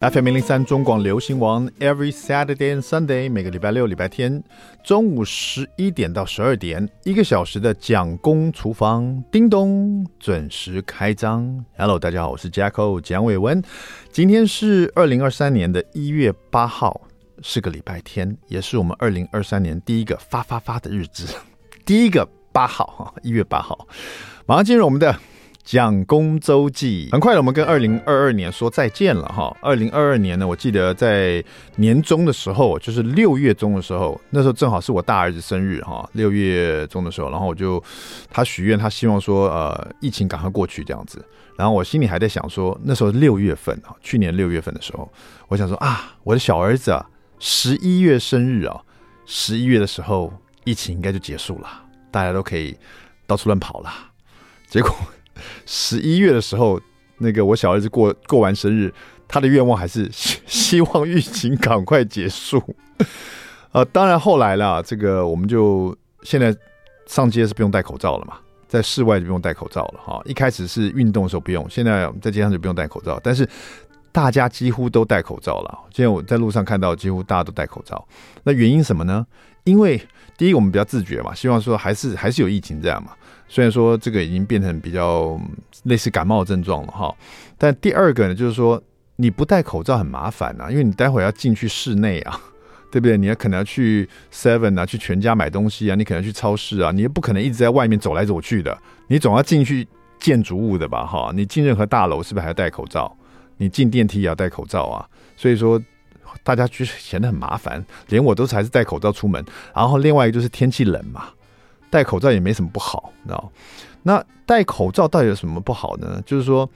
FM 零零三中广流行王，Every Saturday and Sunday，每个礼拜六、礼拜天中午十一点到十二点，一个小时的蒋公厨房，叮咚，准时开张。Hello，大家好，我是 Jacko 蒋伟文。今天是二零二三年的一月八号，是个礼拜天，也是我们二零二三年第一个发发发的日子，第一个八号哈，一月八号，马上进入我们的。蒋公周记，很快了，我们跟二零二二年说再见了哈。二零二二年呢，我记得在年中的时候，就是六月中的时候，那时候正好是我大儿子生日哈。六月中的时候，然后我就他许愿，他希望说呃疫情赶快过去这样子。然后我心里还在想说，那时候六月份啊，去年六月份的时候，我想说啊，我的小儿子啊，十一月生日啊，十一月的时候疫情应该就结束了，大家都可以到处乱跑了。结果。十一月的时候，那个我小儿子过过完生日，他的愿望还是希 希望疫情赶快结束。呃，当然后来了，这个我们就现在上街是不用戴口罩了嘛，在室外就不用戴口罩了哈。一开始是运动的时候不用，现在在街上就不用戴口罩，但是大家几乎都戴口罩了。现在我在路上看到，几乎大家都戴口罩。那原因什么呢？因为第一我们比较自觉嘛，希望说还是还是有疫情这样嘛。虽然说这个已经变成比较类似感冒症状了哈，但第二个呢，就是说你不戴口罩很麻烦啊，因为你待会要进去室内啊，对不对？你要可能要去 Seven 啊，去全家买东西啊，你可能去超市啊，你又不可能一直在外面走来走去的，你总要进去建筑物的吧？哈，你进任何大楼是不是还要戴口罩？你进电梯也要戴口罩啊？所以说大家就显得很麻烦，连我都是还是戴口罩出门。然后另外一个就是天气冷嘛。戴口罩也没什么不好，你知道？那戴口罩到底有什么不好呢？就是说，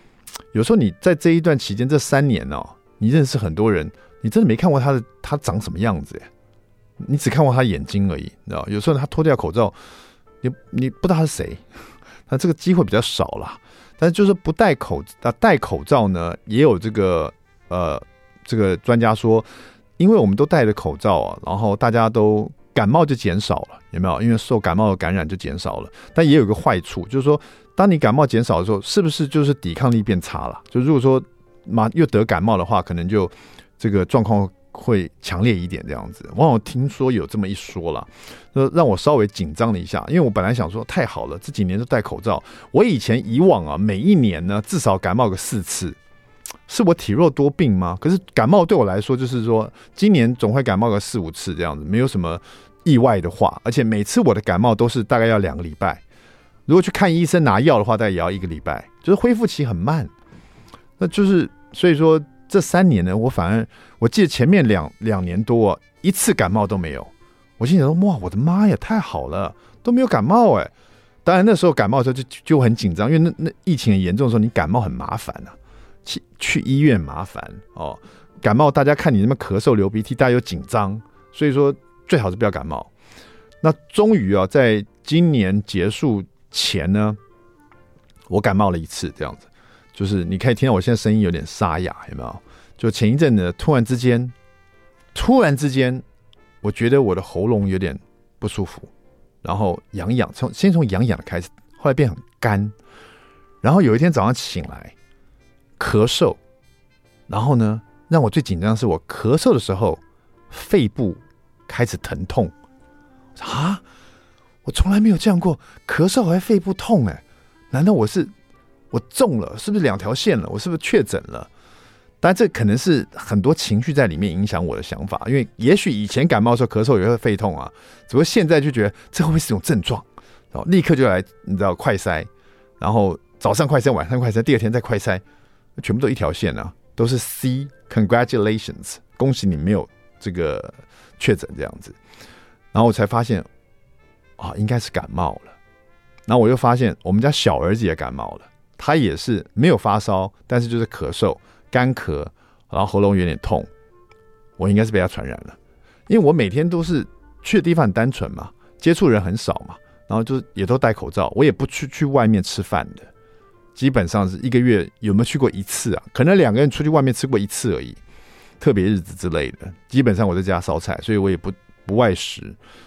有时候你在这一段期间，这三年哦，你认识很多人，你真的没看过他的他长什么样子耶，你只看过他眼睛而已，你知道？有时候他脱掉口罩，你你不知道他是谁，那这个机会比较少了。但是就是不戴口啊，戴口罩呢，也有这个呃，这个专家说，因为我们都戴着口罩啊，然后大家都。感冒就减少了，有没有？因为受感冒的感染就减少了，但也有个坏处，就是说，当你感冒减少的时候，是不是就是抵抗力变差了？就如果说马又得感冒的话，可能就这个状况会强烈一点这样子。往往听说有这么一说了，那让我稍微紧张了一下，因为我本来想说太好了，这几年都戴口罩，我以前以往啊，每一年呢至少感冒个四次。是我体弱多病吗？可是感冒对我来说，就是说今年总会感冒个四五次这样子，没有什么意外的话。而且每次我的感冒都是大概要两个礼拜，如果去看医生拿药的话，大概也要一个礼拜，就是恢复期很慢。那就是所以说这三年呢，我反而我记得前面两两年多一次感冒都没有。我心想说哇，我的妈呀，太好了，都没有感冒哎。当然那时候感冒的时候就就很紧张，因为那那疫情很严重的时候，你感冒很麻烦呐、啊。去去医院麻烦哦，感冒大家看你那么咳嗽流鼻涕，大家又紧张，所以说最好是不要感冒。那终于啊，在今年结束前呢，我感冒了一次，这样子，就是你可以听到我现在声音有点沙哑，有没有？就前一阵呢，突然之间，突然之间，我觉得我的喉咙有点不舒服，然后痒痒，从先从痒痒开始，后来变很干，然后有一天早上醒来。咳嗽，然后呢，让我最紧张的是我咳嗽的时候，肺部开始疼痛。啊，我从来没有这样过，咳嗽还肺部痛哎，难道我是我中了？是不是两条线了？我是不是确诊了？当然，这可能是很多情绪在里面影响我的想法。因为也许以前感冒的时候咳嗽也会肺痛啊，只不过现在就觉得这会不会是一种症状？然后立刻就来，你知道快筛，然后早上快筛，晚上快筛，第二天再快筛。全部都一条线啊，都是 C，Congratulations，恭喜你没有这个确诊这样子。然后我才发现，啊，应该是感冒了。然后我又发现我们家小儿子也感冒了，他也是没有发烧，但是就是咳嗽、干咳，然后喉咙有点痛。我应该是被他传染了，因为我每天都是去的地方很单纯嘛，接触人很少嘛，然后就也都戴口罩，我也不去去外面吃饭的。基本上是一个月有没有去过一次啊？可能两个人出去外面吃过一次而已，特别日子之类的。基本上我在家烧菜，所以我也不不外食，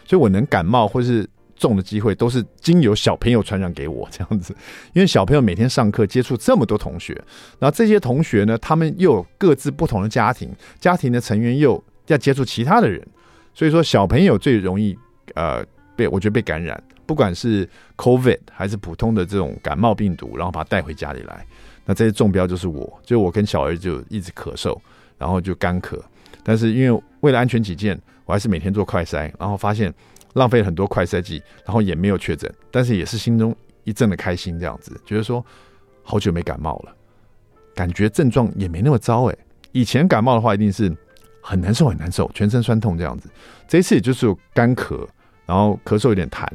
所以我能感冒或是重的机会都是经由小朋友传染给我这样子，因为小朋友每天上课接触这么多同学，然后这些同学呢，他们又有各自不同的家庭，家庭的成员又要接触其他的人，所以说小朋友最容易呃被我觉得被感染，不管是 COVID 还是普通的这种感冒病毒，然后把它带回家里来，那这些中标就是我，就我跟小儿就一直咳嗽，然后就干咳，但是因为为了安全起见，我还是每天做快筛，然后发现。浪费很多快筛剂，然后也没有确诊，但是也是心中一阵的开心，这样子觉得说好久没感冒了，感觉症状也没那么糟哎。以前感冒的话一定是很难受很难受，全身酸痛这样子，这一次也就是干咳，然后咳嗽有点痰，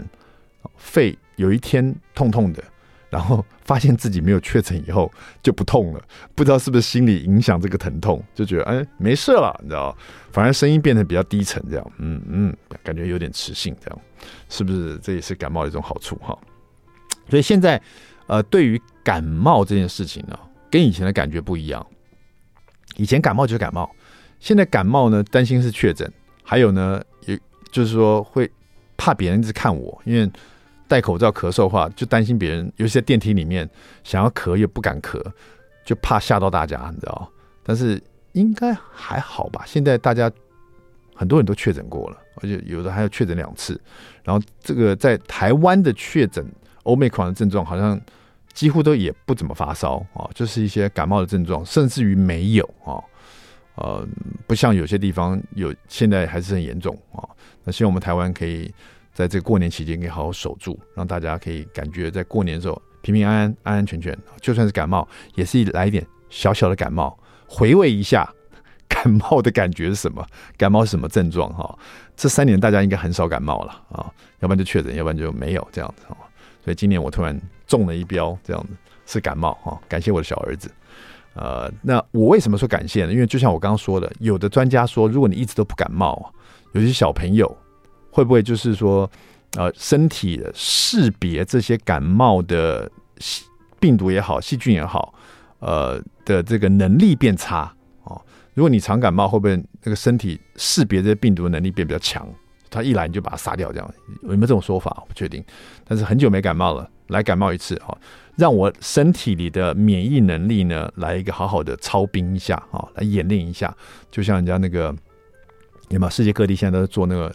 肺有一天痛痛的。然后发现自己没有确诊以后就不痛了，不知道是不是心理影响这个疼痛，就觉得哎没事了，你知道，反而声音变得比较低沉，这样，嗯嗯，感觉有点磁性，这样，是不是这也是感冒的一种好处哈？所以现在呃，对于感冒这件事情呢，跟以前的感觉不一样。以前感冒就是感冒，现在感冒呢，担心是确诊，还有呢，也就是说会怕别人一直看我，因为。戴口罩咳嗽的话，就担心别人，尤其在电梯里面想要咳又不敢咳，就怕吓到大家，你知道？但是应该还好吧？现在大家很多人都确诊过了，而且有的还要确诊两次。然后这个在台湾的确诊 Omicron 的症状，好像几乎都也不怎么发烧啊，就是一些感冒的症状，甚至于没有啊。呃，不像有些地方有，现在还是很严重啊。那希望我们台湾可以。在这个过年期间，可以好好守住，让大家可以感觉在过年的时候平平安安、安安全全。就算是感冒，也是来一点小小的感冒，回味一下感冒的感觉是什么，感冒是什么症状哈。这三年大家应该很少感冒了啊，要不然就确诊，要不然就没有这样子。所以今年我突然中了一标，这样子是感冒哈。感谢我的小儿子。呃，那我为什么说感谢呢？因为就像我刚刚说的，有的专家说，如果你一直都不感冒，有些小朋友。会不会就是说，呃，身体识别这些感冒的病毒也好，细菌也好，呃的这个能力变差哦？如果你常感冒，会不会那个身体识别这些病毒的能力变比较强？他一来你就把它杀掉，这样有没有这种说法？不确定。但是很久没感冒了，来感冒一次哦，让我身体里的免疫能力呢，来一个好好的操兵一下啊，来演练一下。就像人家那个，有没有？世界各地现在都在做那个。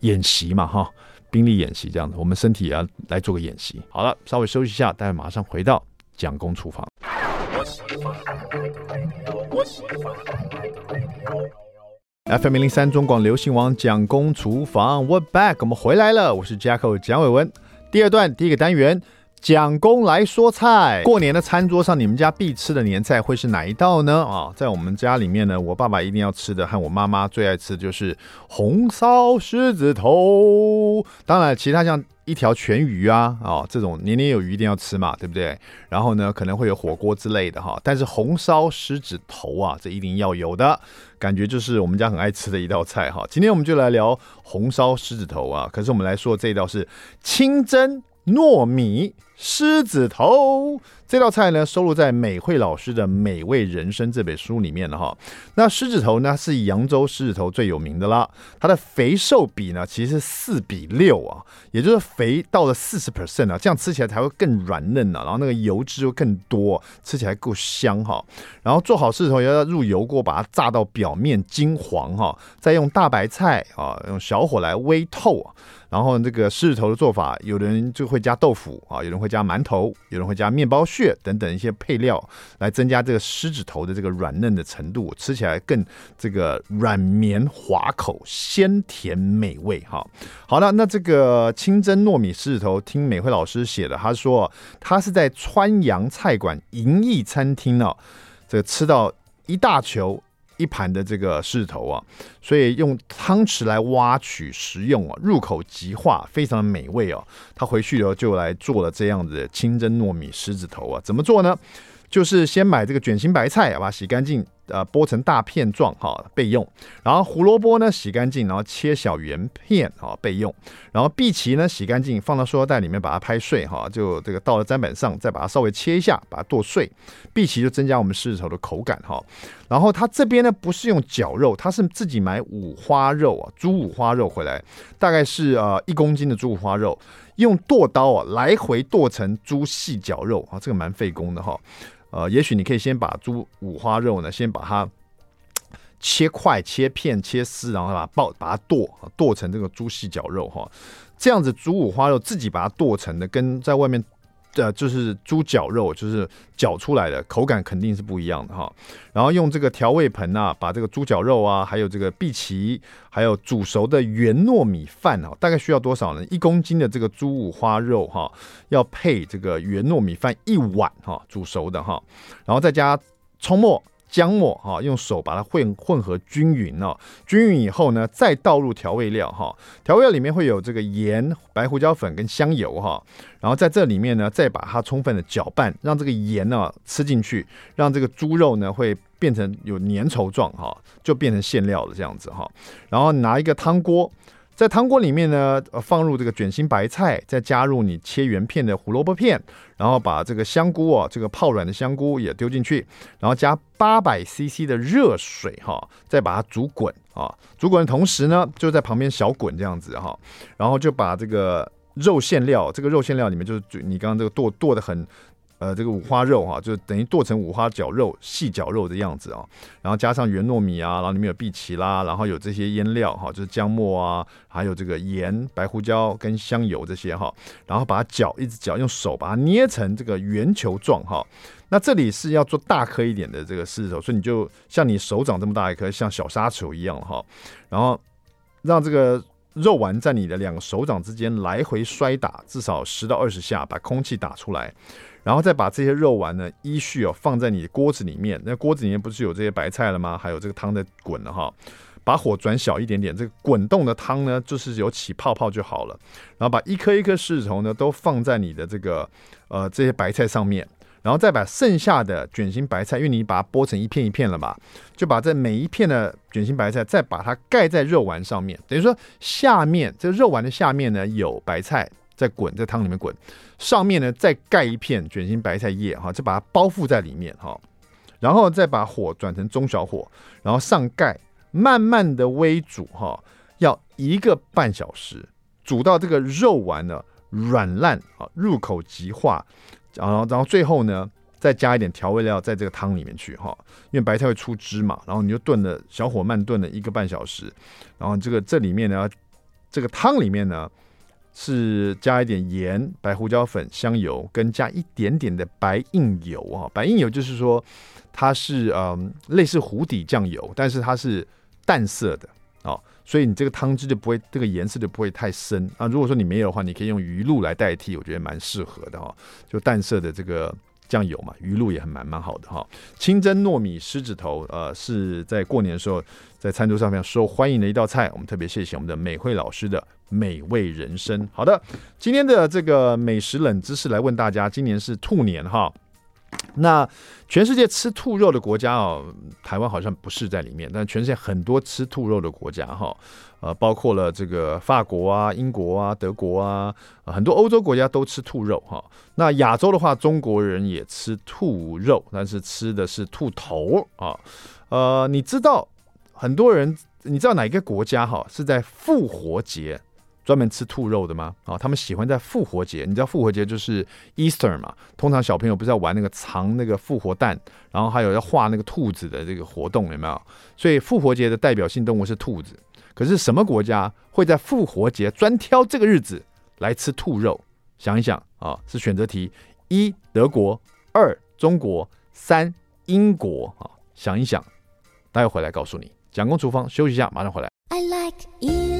演习嘛，哈，兵力演习这样子，我们身体也要来做个演习。好了，稍微休息一下，待会马上回到蒋公厨房。FM 零零三中广流行网蒋公厨房，We're back，我们回来了，我是 Jacko 蒋伟文。第二段第一个单元。蒋公来说菜，过年的餐桌上，你们家必吃的年菜会是哪一道呢？啊，在我们家里面呢，我爸爸一定要吃的，和我妈妈最爱吃的就是红烧狮子头。当然，其他像一条全鱼啊，啊，这种年年有余一定要吃嘛，对不对？然后呢，可能会有火锅之类的哈，但是红烧狮子头啊，这一定要有的，感觉就是我们家很爱吃的一道菜哈。今天我们就来聊红烧狮子头啊，可是我们来说这一道是清蒸糯米狮子头这道菜呢，收录在美慧老师的《美味人生》这本书里面了哈。那狮子头呢，是扬州狮子头最有名的啦。它的肥瘦比呢，其实是四比六啊，也就是肥到了四十 percent 啊，这样吃起来才会更软嫩啊，然后那个油脂又更多，吃起来够香哈。然后做好狮子头，要入油锅，把它炸到表面金黄哈，再用大白菜啊，用小火来煨透啊。然后这个狮子头的做法，有的人就会加豆腐啊，有人会加馒头，有人会加面包屑等等一些配料，来增加这个狮子头的这个软嫩的程度，吃起来更这个软绵滑口、鲜甜美味哈。好了，那这个清蒸糯米狮子头，听美慧老师写的，他说他是在川阳菜馆银翼餐厅哦，这个吃到一大球。一盘的这个狮子头啊，所以用汤匙来挖取食用啊，入口即化，非常的美味哦。他回去以后就来做了这样子的清蒸糯米狮子头啊，怎么做呢？就是先买这个卷心白菜，把它洗干净，呃剥成大片状哈备用。然后胡萝卜呢洗干净，然后切小圆片哈备用。然后荸荠呢洗干净，放到塑料袋里面把它拍碎哈，就这个倒到砧板上，再把它稍微切一下，把它剁碎。荸荠就增加我们狮子头的口感哈。然后它这边呢不是用绞肉，它是自己买五花肉啊，猪五花肉回来，大概是呃一公斤的猪五花肉。用剁刀啊，来回剁成猪细绞肉啊，这个蛮费工的哈。呃，也许你可以先把猪五花肉呢，先把它切块、切片、切丝，然后把它爆，把它剁，剁成这个猪细绞肉哈。这样子猪五花肉自己把它剁成的，跟在外面。呃，就是猪绞肉，就是绞出来的，口感肯定是不一样的哈。然后用这个调味盆啊，把这个猪绞肉啊，还有这个碧琪，还有煮熟的圆糯米饭啊，大概需要多少呢？一公斤的这个猪五花肉哈，要配这个圆糯米饭一碗哈，煮熟的哈，然后再加葱末。姜末哈，用手把它混混合均匀哦，均匀以后呢，再倒入调味料哈。调味料里面会有这个盐、白胡椒粉跟香油哈。然后在这里面呢，再把它充分的搅拌，让这个盐呢吃进去，让这个猪肉呢会变成有粘稠状哈，就变成馅料了这样子哈。然后拿一个汤锅。在汤锅里面呢，放入这个卷心白菜，再加入你切圆片的胡萝卜片，然后把这个香菇啊，这个泡软的香菇也丢进去，然后加八百 CC 的热水哈，再把它煮滚啊，煮滚的同时呢，就在旁边小滚这样子哈，然后就把这个肉馅料，这个肉馅料里面就是你刚刚这个剁剁的很。呃，这个五花肉哈、啊，就等于剁成五花绞肉、细绞肉的样子啊。然后加上原糯米啊，然后里面有荸荠啦，然后有这些腌料哈、就是姜末啊，还有这个盐、白胡椒跟香油这些哈、然后把它搅，一直搅，用手把它捏成这个圆球状哈、那这里是要做大颗一点的这个狮子头，所以你就像你手掌这么大一颗，像小沙球一样哈、然后让这个肉丸在你的两个手掌之间来回摔打，至少十到二十下，把空气打出来。然后再把这些肉丸呢，依序哦放在你的锅子里面。那锅子里面不是有这些白菜了吗？还有这个汤在滚了哈。把火转小一点点，这个滚动的汤呢，就是有起泡泡就好了。然后把一颗一颗狮子头呢，都放在你的这个呃这些白菜上面。然后再把剩下的卷心白菜，因为你把它剥成一片一片了嘛，就把这每一片的卷心白菜再把它盖在肉丸上面。等于说下面这肉丸的下面呢有白菜。在滚，在汤里面滚，上面呢再盖一片卷心白菜叶哈，就把它包覆在里面哈，然后再把火转成中小火，然后上盖，慢慢的微煮哈，要一个半小时，煮到这个肉丸呢软烂啊，入口即化，然后然后最后呢再加一点调味料在这个汤里面去哈，因为白菜会出汁嘛，然后你就炖了小火慢炖了一个半小时，然后这个这里面呢，这个汤里面呢。是加一点盐、白胡椒粉、香油，跟加一点点的白印油啊。白印油就是说它是嗯类似湖底酱油，但是它是淡色的啊，所以你这个汤汁就不会这个颜色就不会太深啊。如果说你没有的话，你可以用鱼露来代替，我觉得蛮适合的哈。就淡色的这个酱油嘛，鱼露也很蛮蛮好的哈。清蒸糯米狮子头，呃，是在过年的时候在餐桌上面受欢迎的一道菜。我们特别谢谢我们的美慧老师的。美味人生，好的，今天的这个美食冷知识来问大家，今年是兔年哈，那全世界吃兔肉的国家哦，台湾好像不是在里面，但全世界很多吃兔肉的国家哈，呃，包括了这个法国啊、英国啊、德国啊，很多欧洲国家都吃兔肉哈。那亚洲的话，中国人也吃兔肉，但是吃的是兔头啊。呃，你知道很多人，你知道哪一个国家哈是在复活节专门吃兔肉的吗？啊、哦，他们喜欢在复活节，你知道复活节就是 Easter 嘛？通常小朋友不是要玩那个藏那个复活蛋，然后还有要画那个兔子的这个活动，有没有？所以复活节的代表性动物是兔子。可是什么国家会在复活节专挑这个日子来吃兔肉？想一想啊、是选择题：一德国，二中国，三英国啊、想一想，待会回来告诉你。蒋公厨房休息一下，马上回来。I like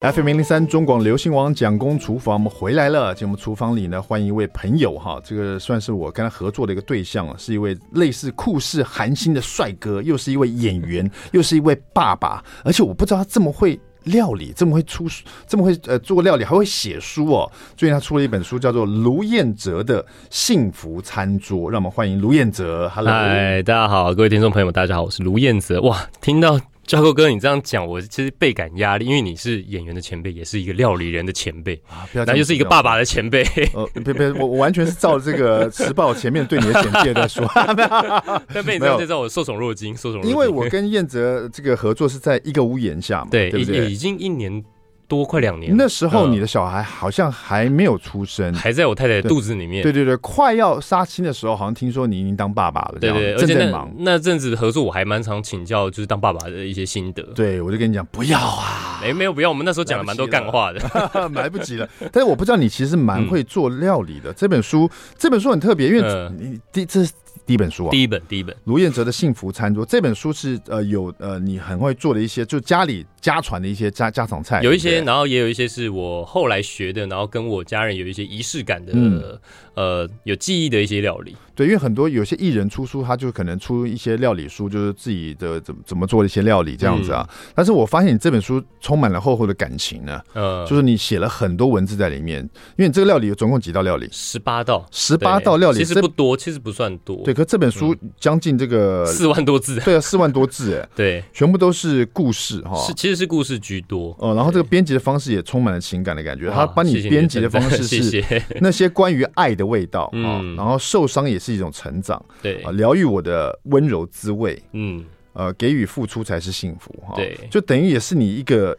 FM 零零三中广流行网蒋公厨房，我们回来了。在我们厨房里呢，欢迎一位朋友哈，这个算是我跟他合作的一个对象，是一位类似酷似韩星的帅哥，又是一位演员，又是一位爸爸，而且我不知道他这么会料理，这么会出这么会呃做料理，还会写书哦。最近他出了一本书，叫做《卢彦哲的幸福餐桌》，让我们欢迎卢彦哲。Hello，嗨，大家好，各位听众朋友们，大家好，我是卢彦哲。哇，听到。教哥哥，你这样讲，我其实倍感压力，因为你是演员的前辈，也是一个料理人的前辈啊，那又是一个爸爸的前辈。呃，别别，我我完全是照这个时报前面对你的简介在说。但被你这样介绍，我受宠若惊，受宠若惊。因为我跟燕泽这个合作是在一个屋檐下嘛，对，对对已？已经一年。多快两年，那时候你的小孩好像还没有出生，还在我太太肚子里面。对对对，快要杀青的时候，好像听说你已经当爸爸了。对对，正在忙。那阵子合作，我还蛮常请教，就是当爸爸的一些心得。对，我就跟你讲，不要啊，没没有不要。我们那时候讲了蛮多干话的，来不及了。但是我不知道你其实蛮会做料理的。这本书，这本书很特别，因为你第这是第一本书啊，第一本第一本卢彦哲的幸福餐桌。这本书是呃有呃你很会做的一些，就家里。家传的一些家家常菜，有一些，然后也有一些是我后来学的，然后跟我家人有一些仪式感的，嗯、呃，有记忆的一些料理。对，因为很多有些艺人出书，他就可能出一些料理书，就是自己的怎么怎么做的一些料理这样子啊。嗯、但是我发现你这本书充满了厚厚的感情呢，呃，就是你写了很多文字在里面。因为你这个料理有总共几道料理？十八道，十八道料理，其实不多，其实不算多。对，可这本书将近这个四万多字，对啊，四万多字，哎，对，全部都是故事哈，是其实是故事居多。哦，然后这个编辑的方式也充满了情感的感觉，他帮你编辑的方式是 那些关于爱的味道啊，然后受伤也是一种成长。对。啊，疗愈我的温柔滋味，嗯，呃，给予付出才是幸福，哈，对，就等于也是你一个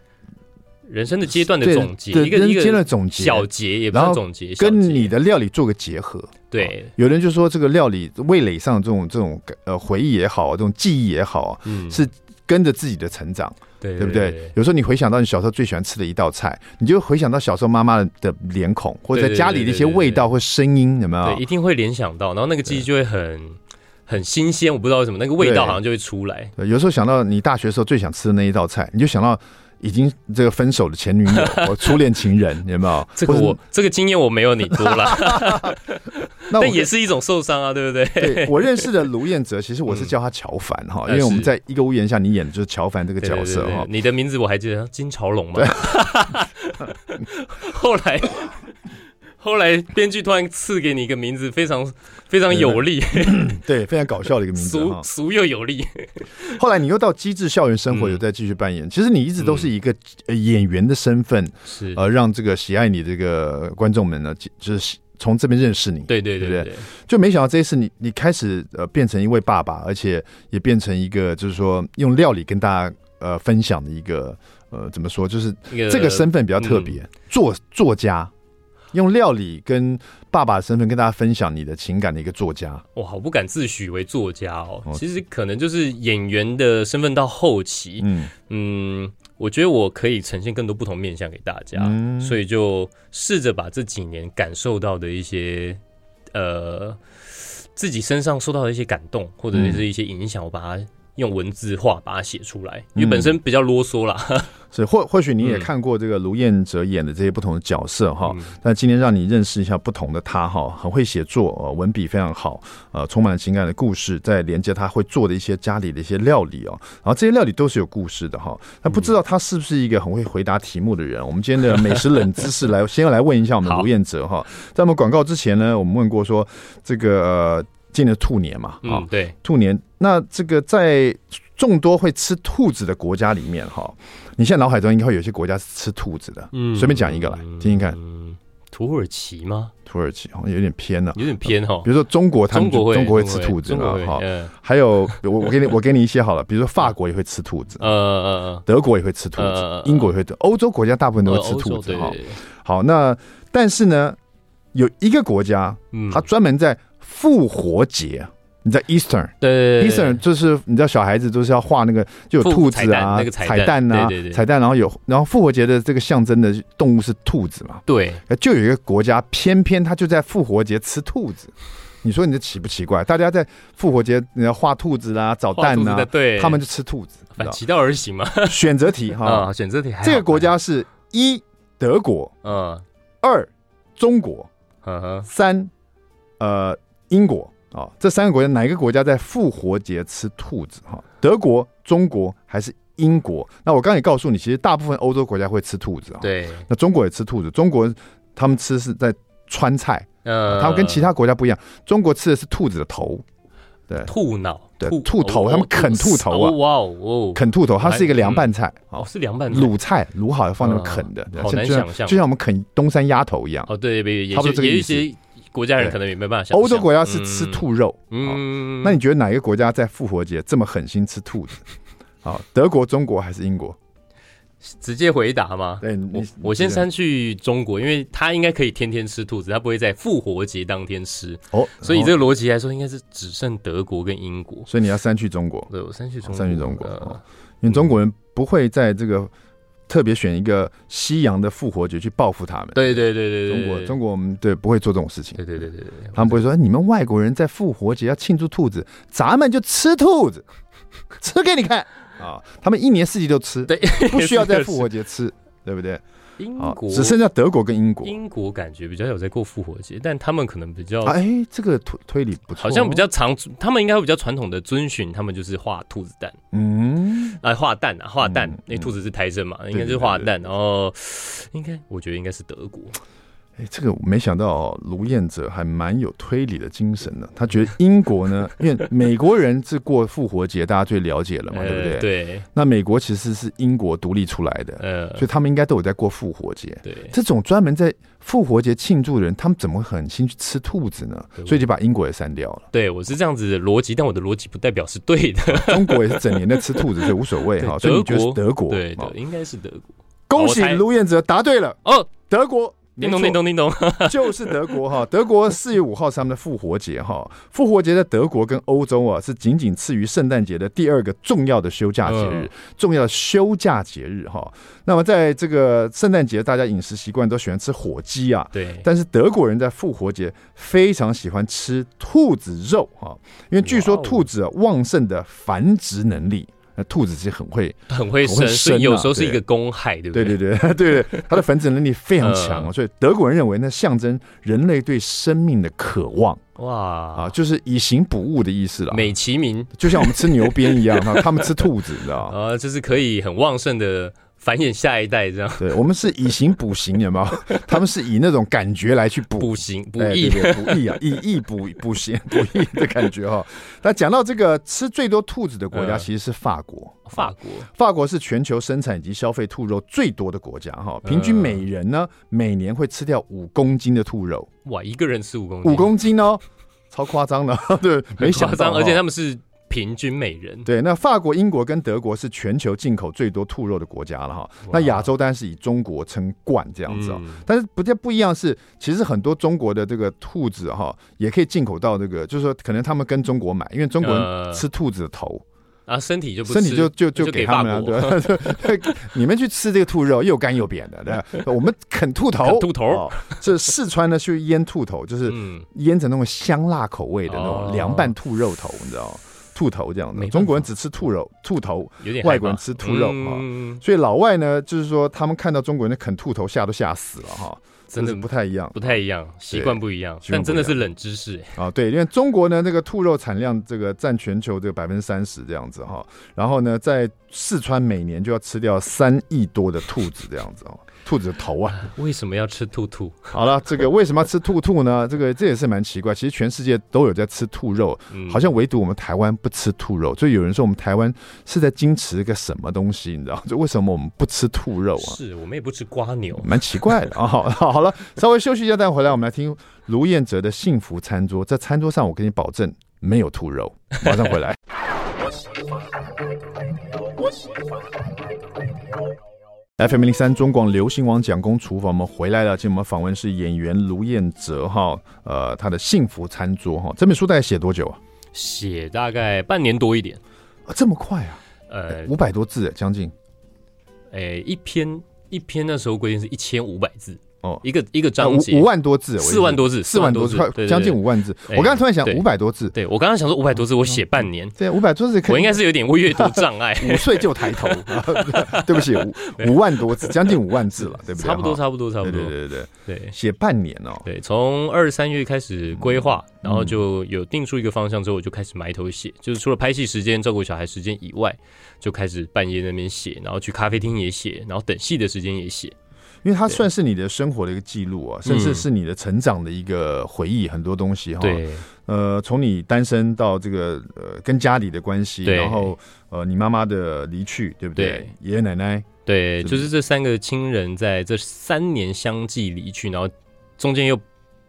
人生的阶段的总结，一个阶段的总结，小结也不是总结，跟你的料理做个结合，对，有人就说这个料理味蕾上这种这种呃回忆也好，这种记忆也好，嗯，是跟着自己的成长，对，对不对？有时候你回想到你小时候最喜欢吃的一道菜，你就回想到小时候妈妈的脸孔，或者在家里的一些味道或声音，有没有？对，一定会联想到，然后那个记忆就会很。很新鲜，我不知道为什么那个味道好像就会出来。有时候想到你大学时候最想吃的那一道菜，你就想到已经这个分手的前女友 我初恋情人，有没有？这个我这个经验我没有你多了，那也是一种受伤啊，对不对？对，我认识的卢彦哲，其实我是叫他乔凡哈，因为我们在一个屋檐下，你演的就是乔凡这个角色哈。你的名字我还记得，金朝龙嘛。后来。后来编剧突然赐给你一个名字，非常非常有力，对，非常搞笑的一个名字，俗俗又有力。后来你又到机智校园生活，有再继续扮演。其实你一直都是一个演员的身份，是呃，让这个喜爱你这个观众们呢，就是从这边认识你。对对对对，就没想到这一次你你开始呃变成一位爸爸，而且也变成一个就是说用料理跟大家呃分享的一个呃怎么说，就是这个身份比较特别，作作家。用料理跟爸爸的身份跟大家分享你的情感的一个作家，我好不敢自诩为作家哦。其实可能就是演员的身份到后期，嗯嗯，我觉得我可以呈现更多不同面向给大家，嗯、所以就试着把这几年感受到的一些呃自己身上受到的一些感动或者是一些影响，我把它。用文字化把它写出来，因为本身比较啰嗦啦。嗯、是或或许你也看过这个卢彦哲演的这些不同的角色哈，嗯、但今天让你认识一下不同的他哈，很会写作，文笔非常好，呃，充满了情感的故事，在连接他会做的一些家里的一些料理哦，然后这些料理都是有故事的哈。那不知道他是不是一个很会回答题目的人？我们今天的美食冷知识来，先要来问一下我们卢彦哲哈。在我们广告之前呢，我们问过说这个。呃进了兔年嘛，啊、嗯，对，兔年。那这个在众多会吃兔子的国家里面，哈，你现在脑海中应该会有些国家是吃兔子的，嗯，随便讲一个来听听看。土耳其吗？土耳其好像有点偏了，有点偏哈。比如说中国，他们中国会吃兔子嘛，哈。还有我我给你我给你一些好了，比如说法国也会吃兔子，呃呃呃，德国也会吃兔子，英国也会吃，欧洲国家大部分都会吃兔子哈。好，那但是呢，有一个国家，它专门在复活节，你在 Eastern，对 Eastern 就是你知道小孩子都是要画那个，就有兔子啊，那个彩蛋。啊，彩蛋，然后有，然后复活节的这个象征的动物是兔子嘛，对，就有一个国家偏偏他就在复活节吃兔子，你说你这奇不奇怪？大家在复活节你要画兔子啦，找蛋呐，对，他们就吃兔子，反其道而行嘛。选择题哈，选择题，这个国家是一德国，嗯，二中国，三呃。英国啊，这三个国家哪一个国家在复活节吃兔子？哈，德国、中国还是英国。那我刚才也告诉你，其实大部分欧洲国家会吃兔子啊。对，那中国也吃兔子，中国他们吃是在川菜，呃，他们跟其他国家不一样，中国吃的是兔子的头。对，兔脑，对，兔头，他们啃兔头啊！哇哦，啃兔头，它是一个凉拌菜，哦，是凉拌菜，卤菜，卤好要放那么啃的，好难想象，就像我们啃东山鸭头一样。哦，对对，差不多这个意思。国家人可能也没办法想。欧洲国家是吃兔肉，嗯，那你觉得哪一个国家在复活节这么狠心吃兔子？啊，德国、中国还是英国？直接回答吗？对，我我先删去中国，因为他应该可以天天吃兔子，他不会在复活节当天吃哦。所以这个逻辑来说，应该是只剩德国跟英国。所以你要删去中国，对，我删去中国，删去中国，因为中国人不会在这个特别选一个西洋的复活节去报复他们。对对对对，中国中国我们对不会做这种事情。对对对对，他们不会说你们外国人在复活节要庆祝兔子，咱们就吃兔子，吃给你看。啊，他们一年四季都吃，对，不需要在复活节吃，对不对？英国只剩下德国跟英国，英国感觉比较有在过复活节，但他们可能比较哎，这个推推理不错，好像比较常，他们应该会比较传统的遵循，他们就是画兔子蛋，嗯，来画蛋啊，画蛋，那兔子是胎生嘛，应该是画蛋，然后应该我觉得应该是德国。哎，这个没想到卢彦哲还蛮有推理的精神的。他觉得英国呢，因为美国人是过复活节，大家最了解了嘛，对不对？对。那美国其实是英国独立出来的，呃，所以他们应该都有在过复活节。对。这种专门在复活节庆祝的人，他们怎么会狠心去吃兔子呢？所以就把英国也删掉了。对，我是这样子的逻辑，但我的逻辑不代表是对的。中国也是整年在吃兔子，所以无所谓 哈。所以你觉得是德国？对对，应该是德国。恭喜卢彦哲答对了哦，德国。叮咚叮咚叮咚，就是德国哈。德国四月五号是他们的复活节哈。复活节在德国跟欧洲啊，是仅仅次于圣诞节的第二个重要的休假节日，重要的休假节日哈。那么在这个圣诞节，大家饮食习惯都喜欢吃火鸡啊，对。但是德国人在复活节非常喜欢吃兔子肉哈，因为据说兔子旺盛的繁殖能力。那兔子其实很会很会生，所以有时候是一个公害，对不对？对对 对对对，它的繁殖能力非常强，所以德国人认为那象征人类对生命的渴望。哇啊，就是以形补物的意思了，美其名，就像我们吃牛鞭一样，他们吃兔子，你知道吗？啊，这是可以很旺盛的。繁衍下一代这样，对，我们是以形补形，有没有？他们是以那种感觉来去补补形补益补益啊，以益补补形 补益的感觉哈。那讲到这个吃最多兔子的国家，其实是法国。法国，法国是全球生产以及消费兔肉最多的国家哈。平均每人呢，每年会吃掉五公斤的兔肉。哇，一个人吃五公斤？五公斤哦，超夸张的，对，没想到，而且他们是。平均每人对，那法国、英国跟德国是全球进口最多兔肉的国家了哈。那亚洲当然是以中国称冠这样子哦。但是不太不一样是，其实很多中国的这个兔子哈，也可以进口到这个，就是说可能他们跟中国买，因为中国人吃兔子的头。啊，身体就身体就就就给他们了，对，你们去吃这个兔肉又干又扁的，对，我们啃兔头，兔头。这四川呢去腌兔头，就是腌成那种香辣口味的那种凉拌兔肉头，你知道吗？兔头这样的，中国人只吃兔肉、兔头，外国人吃兔肉啊。所以老外呢，就是说他们看到中国人啃兔头，吓都吓死了哈。真的不太一样，不太一样，习惯不一样，但真的是冷知识啊。对，因为中国呢，那个兔肉产量这个占全球这个百分之三十这样子哈。然后呢，在四川每年就要吃掉三亿多的兔子这样子哦。兔子的头啊，为什么要吃兔兔？好了，这个为什么要吃兔兔呢？这个这也是蛮奇怪。其实全世界都有在吃兔肉，好像唯独我们台湾不吃兔肉。所以有人说我们台湾是在矜持一个什么东西，你知道？就为什么我们不吃兔肉啊？是我们也不吃瓜牛，蛮奇怪的啊。好，好了，稍微休息一下，再回来我们来听卢彦哲的幸福餐桌。在餐桌上，我跟你保证没有兔肉。马上回来。FM 零三中广流行网蒋公厨房，我们回来了。今天我们访问是演员卢彦哲哈，呃，他的幸福餐桌哈，这本书大概写多久啊？写大概半年多一点啊，这么快啊？呃，五百多字，将近。诶，一篇一篇那时候规定是一千五百字哦，一个一个章节。五万多字，四万多字，四万多字，快将近五万字。我刚刚突然想，五百多字，对我刚刚想说五百多字，我写半年。对，五百多字，我应该是有点阅读障碍，五岁就抬头。对不起，五万多字，将近五万字了，对不对？差不多，差不多，差不多。对对对对，写半年哦。对，从二三月开始规划，然后就有定出一个方向之后，我就开始埋头写，就是除了拍戏时间、照顾小孩时间以外，就开始半夜那边写，然后去咖啡厅也写，然后等戏的时间也写。因为它算是你的生活的一个记录啊，甚至是你的成长的一个回忆，很多东西哈。对，呃，从你单身到这个呃跟家里的关系，然后呃你妈妈的离去，对不对？爷爷奶奶，对，就是这三个亲人在这三年相继离去，然后中间又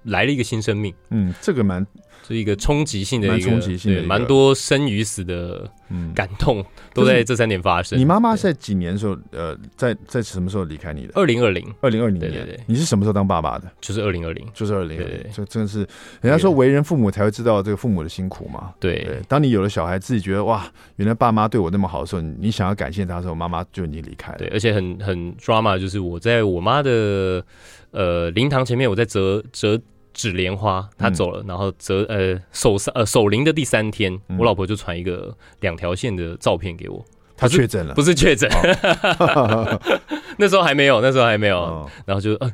来了一个新生命。嗯，这个蛮。是一个冲击性的一个，蛮冲击性的，蛮多生与死的感动都在这三年发生。你妈妈在几年的时候，呃，在在什么时候离开你的？二零二零，二零二零年。你是什么时候当爸爸的？就是二零二零，就是二零二零。这真的是，人家说为人父母才会知道这个父母的辛苦嘛。对，当你有了小孩，自己觉得哇，原来爸妈对我那么好的时候，你想要感谢他的时候，妈妈就已经离开了。对，而且很很 drama，就是我在我妈的呃灵堂前面，我在折折。纸莲花，他走了，然后折呃守三呃守灵的第三天，我老婆就传一个两条线的照片给我。他确诊了？不是确诊，那时候还没有，那时候还没有。然后就呃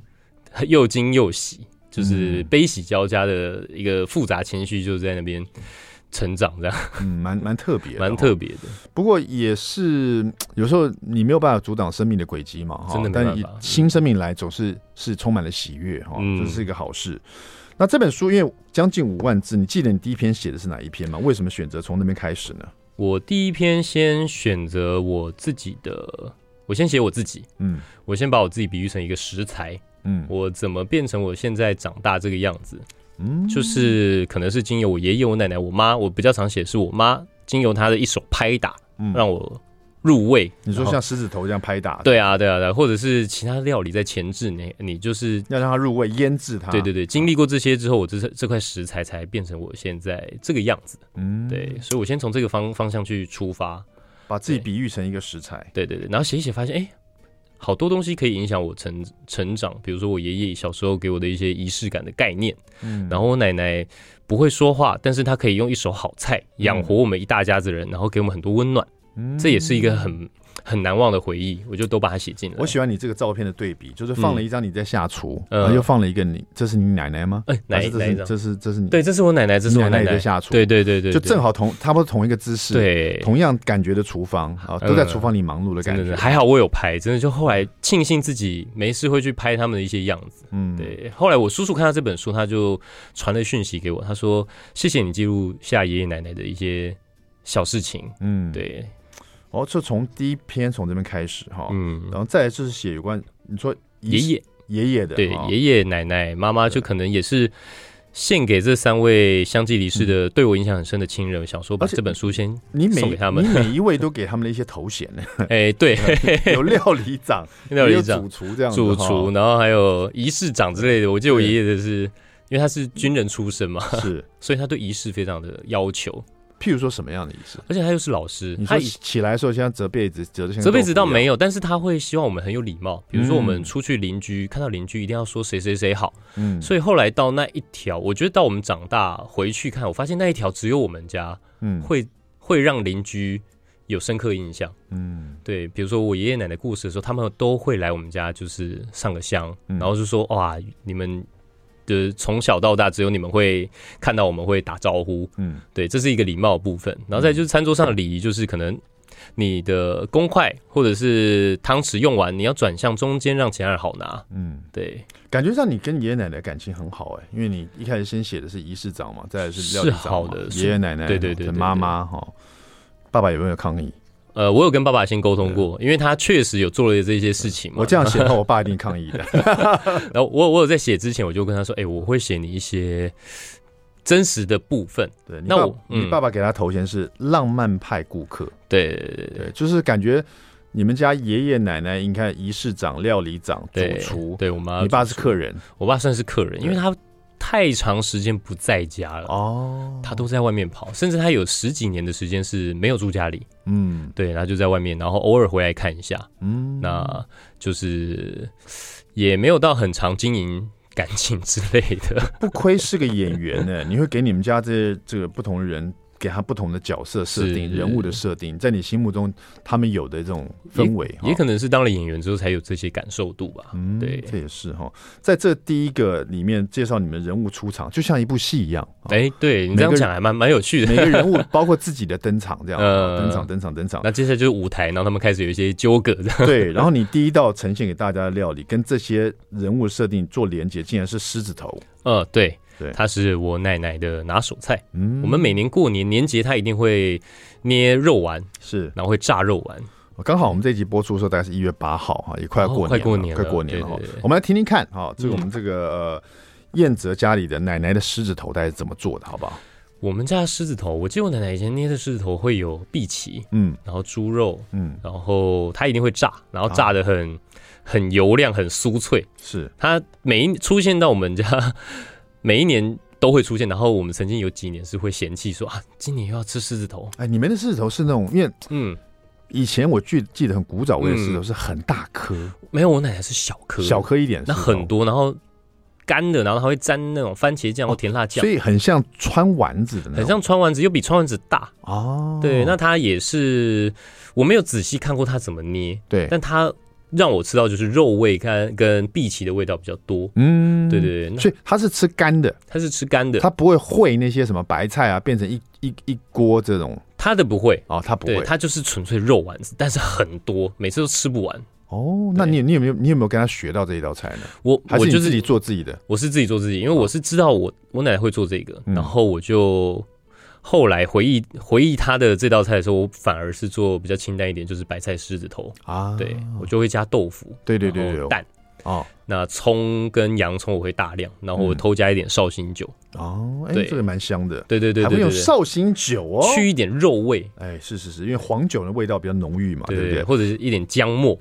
又惊又喜，就是悲喜交加的一个复杂情绪，就在那边成长，这样。嗯，蛮蛮特别，蛮特别的。不过也是有时候你没有办法阻挡生命的轨迹嘛，哈。但新生命来总是是充满了喜悦，哈，这是一个好事。那这本书因为将近五万字，你记得你第一篇写的是哪一篇吗？为什么选择从那边开始呢？我第一篇先选择我自己的，我先写我自己，嗯，我先把我自己比喻成一个食材，嗯，我怎么变成我现在长大这个样子，嗯，就是可能是经由我爷爷、我奶奶、我妈，我比较常写是我妈经由她的一手拍打，嗯，让我。入味，你说像狮子头这样拍打？对啊，对啊，对，或者是其他料理在前置你？你就是要让它入味，腌制它。对对对，经历过这些之后，我这这块食材才变成我现在这个样子。嗯，对，所以我先从这个方方向去出发，把自己比喻成一个食材。对对对，然后写一写，发现哎、欸，好多东西可以影响我成成长。比如说我爷爷小时候给我的一些仪式感的概念，嗯，然后我奶奶不会说话，但是她可以用一手好菜养活我们一大家子人，然后给我们很多温暖。这也是一个很很难忘的回忆，我就都把它写进来。我喜欢你这个照片的对比，就是放了一张你在下厨，然后又放了一个你，这是你奶奶吗？哎，奶奶，这是这是你？对，这是我奶奶，这是我奶奶在下厨。对对对对，就正好同差不多同一个姿势，对，同样感觉的厨房啊，都在厨房里忙碌的感觉。还好我有拍，真的就后来庆幸自己没事会去拍他们的一些样子。嗯，对。后来我叔叔看到这本书，他就传了讯息给我，他说：“谢谢你记录下爷爷奶奶的一些小事情。”嗯，对。哦，就从第一篇从这边开始哈，嗯，然后再来就是写有关你说爷爷。爷爷的，对爷爷奶奶妈妈，就可能也是献给这三位相继离世的对我影响很深的亲人，想说把这本书先送给他们，你每一位都给他们的一些头衔呢？哎，对，有料理长、料理长、主厨这样，主厨，然后还有仪式长之类的。我记得我爷爷的是，因为他是军人出身嘛，是，所以他对仪式非常的要求。譬如说什么样的意思？而且他又是老师，他起来的时候像折被子，折的像折被子倒没有，但是他会希望我们很有礼貌。比如说我们出去邻居看到邻居，一定要说谁谁谁好。嗯，所以后来到那一条，我觉得到我们长大回去看，我发现那一条只有我们家，嗯，会会让邻居有深刻印象。嗯，对，比如说我爷爷奶奶故事的时候，他们都会来我们家，就是上个香，然后就说哇，你们。就是从小到大，只有你们会看到我们会打招呼，嗯，对，这是一个礼貌的部分。然后再就是餐桌上的礼仪，就是可能你的公筷或者是汤匙用完，你要转向中间，让其他人好拿，嗯，对。感觉上你跟爷爷奶奶感情很好哎，因为你一开始先写的是仪式长嘛，再来是料理长的爷爷奶奶，对对对，妈妈哈，爸爸有没有抗议？呃，我有跟爸爸先沟通过，因为他确实有做了这些事情嘛。我这样写的话，我爸一定抗议的。然后我我有在写之前，我就跟他说，哎、欸，我会写你一些真实的部分。对，那我你爸爸给他头衔是浪漫派顾客。对对对对，就是感觉你们家爷爷奶奶，应该仪式长、料理长、主厨。对，我妈，你爸是客人，我爸算是客人，因为他。太长时间不在家了哦，他都在外面跑，甚至他有十几年的时间是没有住家里。嗯，对，他就在外面，然后偶尔回来看一下。嗯，那就是也没有到很长经营感情之类的。不亏是个演员呢，你会给你们家这这个不同的人。给他不同的角色设定、人物的设定，在你心目中，他们有的这种氛围，也可能是当了演员之后才有这些感受度吧。嗯，对，这也是哈。在这第一个里面介绍你们人物出场，就像一部戏一样。哎，对你这样讲还蛮蛮有趣的。每个人物包括自己的登场，这样 登场、登场、登场。那接下来就是舞台，然后他们开始有一些纠葛。对，然后你第一道呈现给大家的料理，跟这些人物设定做连接，竟然是狮子头。呃，对。对，它是我奶奶的拿手菜。嗯，我们每年过年年节，她一定会捏肉丸，是，然后会炸肉丸。刚好我们这集播出的时候，大概是一月八号哈，也快要过年，快过年，快过年了。我们来听听看哈，这个我们这个燕泽家里的奶奶的狮子头，大概是怎么做的，好不好？我们家狮子头，我记得我奶奶以前捏的狮子头会有荸荠，嗯，然后猪肉，嗯，然后它一定会炸，然后炸的很很油亮，很酥脆。是，它每一出现到我们家。每一年都会出现，然后我们曾经有几年是会嫌弃说啊，今年又要吃狮子头。哎，你们的狮子头是那种，因为嗯，以前我记记得很古早味的狮子头是很大颗，没有我奶奶是小颗，小颗一点，那很多，然后干的，然后它会沾那种番茄酱或甜辣酱，所以很像川丸子的那种，很像川丸子，又比川丸子大。哦。对，那它也是我没有仔细看过它怎么捏，对，但它。让我吃到就是肉味跟跟荸荠的味道比较多，嗯，对对对，所以它是吃干的，它是吃干的，它不会烩那些什么白菜啊，变成一一一锅这种，它的不会。哦，它不会，它就是纯粹肉丸子，但是很多，每次都吃不完。哦，那你你有没有你有没有跟他学到这一道菜呢？我还是自己做自己的，我是自己做自己，因为我是知道我我奶奶会做这个，然后我就。后来回忆回忆他的这道菜的时候，我反而是做比较清淡一点，就是白菜狮子头啊。对，我就会加豆腐，对对对对，蛋哦。那葱跟洋葱我会大量，然后我偷加一点绍兴酒哦。哎，这个蛮香的，对对对，还会有绍兴酒哦，去一点肉味。哎，是是是，因为黄酒的味道比较浓郁嘛，对不对？或者是一点姜末。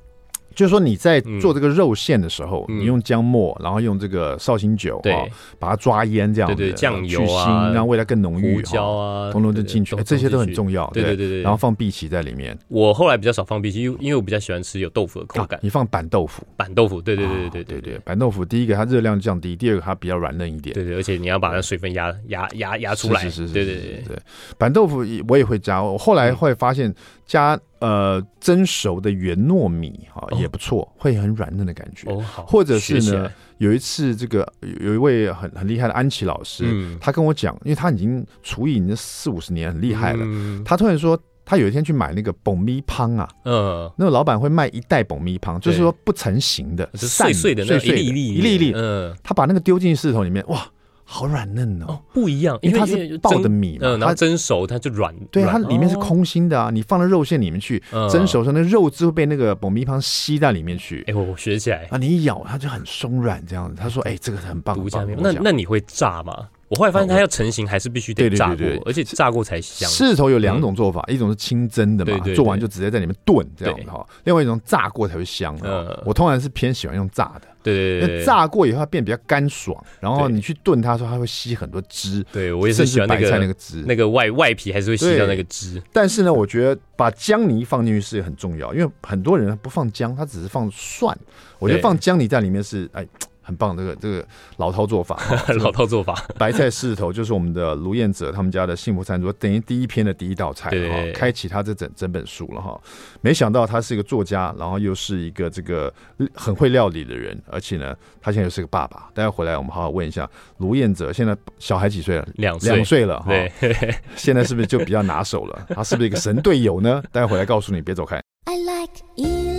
就是说你在做这个肉馅的时候，你用姜末，然后用这个绍兴酒，对，把它抓腌这样子，对对，酱油啊，让味道更浓郁，胡椒啊，统统都进去，这些都很重要，对对对对。然后放荸荠在里面，我后来比较少放荸荠，因为因为我比较喜欢吃有豆腐的口感。你放板豆腐，板豆腐，对对对对对对板豆腐第一个它热量降低，第二个它比较软嫩一点，对对，而且你要把那水分压压压压出来，是是是，对对对。对。板豆腐我也会加，我后来会发现加。呃，蒸熟的圆糯米哈也不错，会很软嫩的感觉。哦，好。或者是呢，有一次这个有一位很很厉害的安琪老师，他跟我讲，因为他已经厨艺已经四五十年，很厉害了。他突然说，他有一天去买那个爆米汤啊，嗯，那个老板会卖一袋爆米汤，就是说不成形的，碎碎的，碎碎的，一粒一粒嗯，他把那个丢进狮子头里面，哇。好软嫩哦，不一样，因为它是爆的米，嗯，然后蒸熟它就软，对，它里面是空心的啊。你放到肉馅里面去蒸熟的时候，那肉汁会被那个爆米汤吸在里面去。哎，我学起来啊，你一咬它就很松软这样子。他说，哎，这个很棒。那那你会炸吗？我后来发现它要成型还是必须得炸过，而且炸过才香。狮子头有两种做法，一种是清蒸的嘛，做完就直接在里面炖这样子哈。另外一种炸过才会香。我通常是偏喜欢用炸的。对对对，炸过以后它变比较干爽，然后你去炖它的时候，它会吸很多汁。对，我也是喜欢白菜那个汁，那个外外皮还是会吸到那个汁。但是呢，我觉得把姜泥放进去是很重要，因为很多人不放姜，他只是放蒜。我觉得放姜泥在里面是哎。很棒，这个这个老套做法，老套做法，白菜狮子头就是我们的卢彦哲他们家的幸福餐桌，等于第一篇的第一道菜，对，开启他这整整本书了哈。没想到他是一个作家，然后又是一个这个很会料理的人，而且呢，他现在又是个爸爸。待会回来我们好好问一下卢彦哲，现在小孩几岁了？两岁两岁了哈。现在是不是就比较拿手了？他是不是一个神队友呢？待会回来告诉你，别走开。I like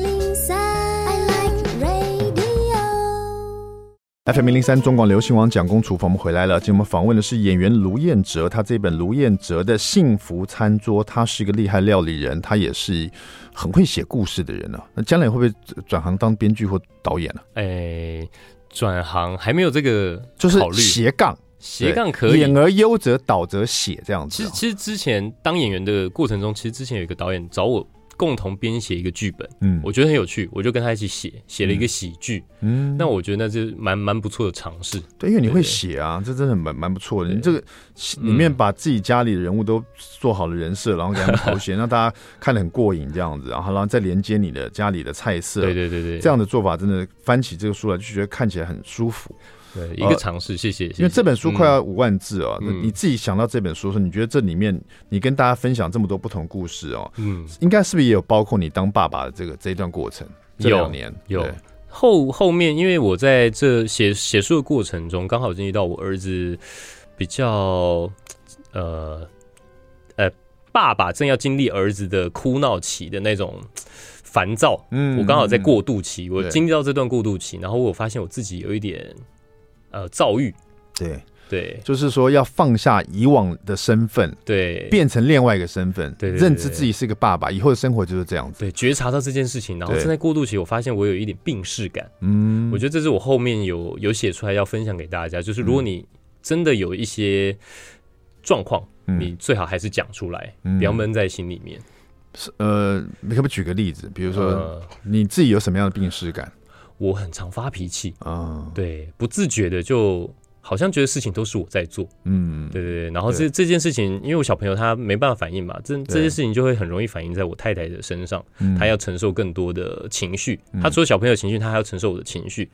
FM 零零三中广流行网蒋公厨房，我们回来了。今天我们访问的是演员卢彦哲，他这本卢彦哲的幸福餐桌，他是一个厉害料理人，他也是很会写故事的人呢、啊。那将来会不会转行当编剧或导演呢、啊？哎，转行还没有这个，就是斜杠斜杠可以，演而优则导则写这样子、哦。其实其实之前当演员的过程中，其实之前有一个导演找我。共同编写一个剧本，嗯，我觉得很有趣，我就跟他一起写，写了一个喜剧，嗯，那我觉得那是蛮蛮不错的尝试，对，因为你会写啊，这真的蛮蛮不错的，你这个里面把自己家里的人物都做好了人设，然后给他们头衔，让大家看得很过瘾这样子，然后然后再连接你的家里的菜色，对对对对，这样的做法真的翻起这个书来就觉得看起来很舒服。对，一个尝试，谢谢。因为这本书快要五万字哦，那你自己想到这本书的时候，你觉得这里面你跟大家分享这么多不同故事哦，嗯，应该是不是也有包括你当爸爸的这个这一段过程？这两年有后后面，因为我在这写写书的过程中，刚好经历到我儿子比较呃呃，爸爸正要经历儿子的哭闹期的那种烦躁，嗯，我刚好在过渡期，我经历到这段过渡期，然后我发现我自己有一点。呃，躁郁，对。对，就是说要放下以往的身份，对，变成另外一个身份，对，认知自己是个爸爸，以后的生活就是这样子，对，觉察到这件事情，然后正在过渡期，我发现我有一点病逝感，嗯，我觉得这是我后面有有写出来要分享给大家，就是如果你真的有一些状况，你最好还是讲出来，不要闷在心里面。是呃，你可不可以举个例子？比如说你自己有什么样的病逝感？我很常发脾气啊，对，不自觉的就好像觉得事情都是我在做，嗯，对对对。然后这这件事情，因为我小朋友他没办法反应嘛，这这些事情就会很容易反映在我太太的身上，她要承受更多的情绪。她除了小朋友情绪，她还要承受我的情绪。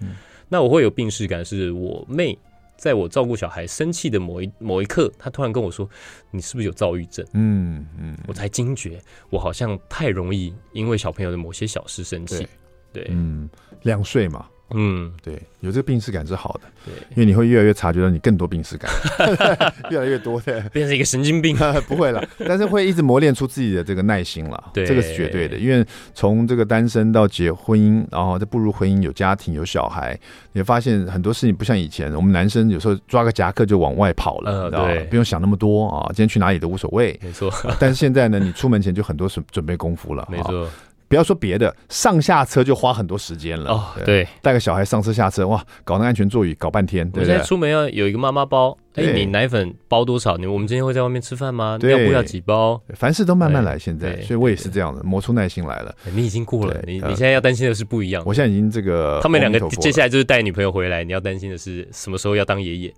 那我会有病视感，是我妹在我照顾小孩生气的某一某一刻，她突然跟我说：“你是不是有躁郁症？”嗯嗯，我才惊觉，我好像太容易因为小朋友的某些小事生气。对，嗯，两岁嘛，嗯，对，有这个病识感是好的，对，因为你会越来越察觉到你更多病识感，越来越多，的，变成一个神经病，不会了，但是会一直磨练出自己的这个耐心了，对，这个是绝对的，因为从这个单身到结婚姻，然后再步入婚姻，有家庭有小孩，你会发现很多事情不像以前，我们男生有时候抓个夹克就往外跑了，对，不用想那么多啊，今天去哪里都无所谓，没错，但是现在呢，你出门前就很多准准备功夫了，没错。不要说别的，上下车就花很多时间了。哦，对，带个小孩上车下车，哇，搞那安全座椅搞半天。对我现在出门要有一个妈妈包，哎，你奶粉包多少？你我们今天会在外面吃饭吗？尿布要几包？凡事都慢慢来。现在，所以我也是这样的，磨出耐心来了。你已经过了，你你现在要担心的是不一样。我现在已经这个，他们两个接下来就是带女朋友回来，你要担心的是什么时候要当爷爷。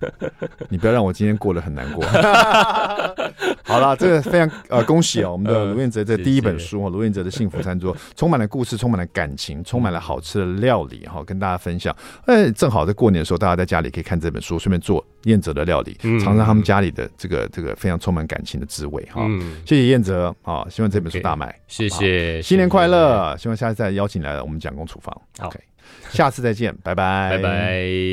你不要让我今天过得很难过。好了，这个非常呃恭喜哦，我们的 卢彦哲这第一本书哦，卢彦哲的幸福餐桌，充满了故事，充满了感情，充满了好吃的料理哈，跟大家分享。哎，正好在过年的时候，大家在家里可以看这本书，顺便做燕哲的料理，尝尝他们家里的这个这个非常充满感情的滋味哈。谢谢燕哲啊，希望这本书大卖，谢谢，新年快乐，希望下次再邀请来了我们蒋公厨房。OK，下次再见，拜拜，拜拜。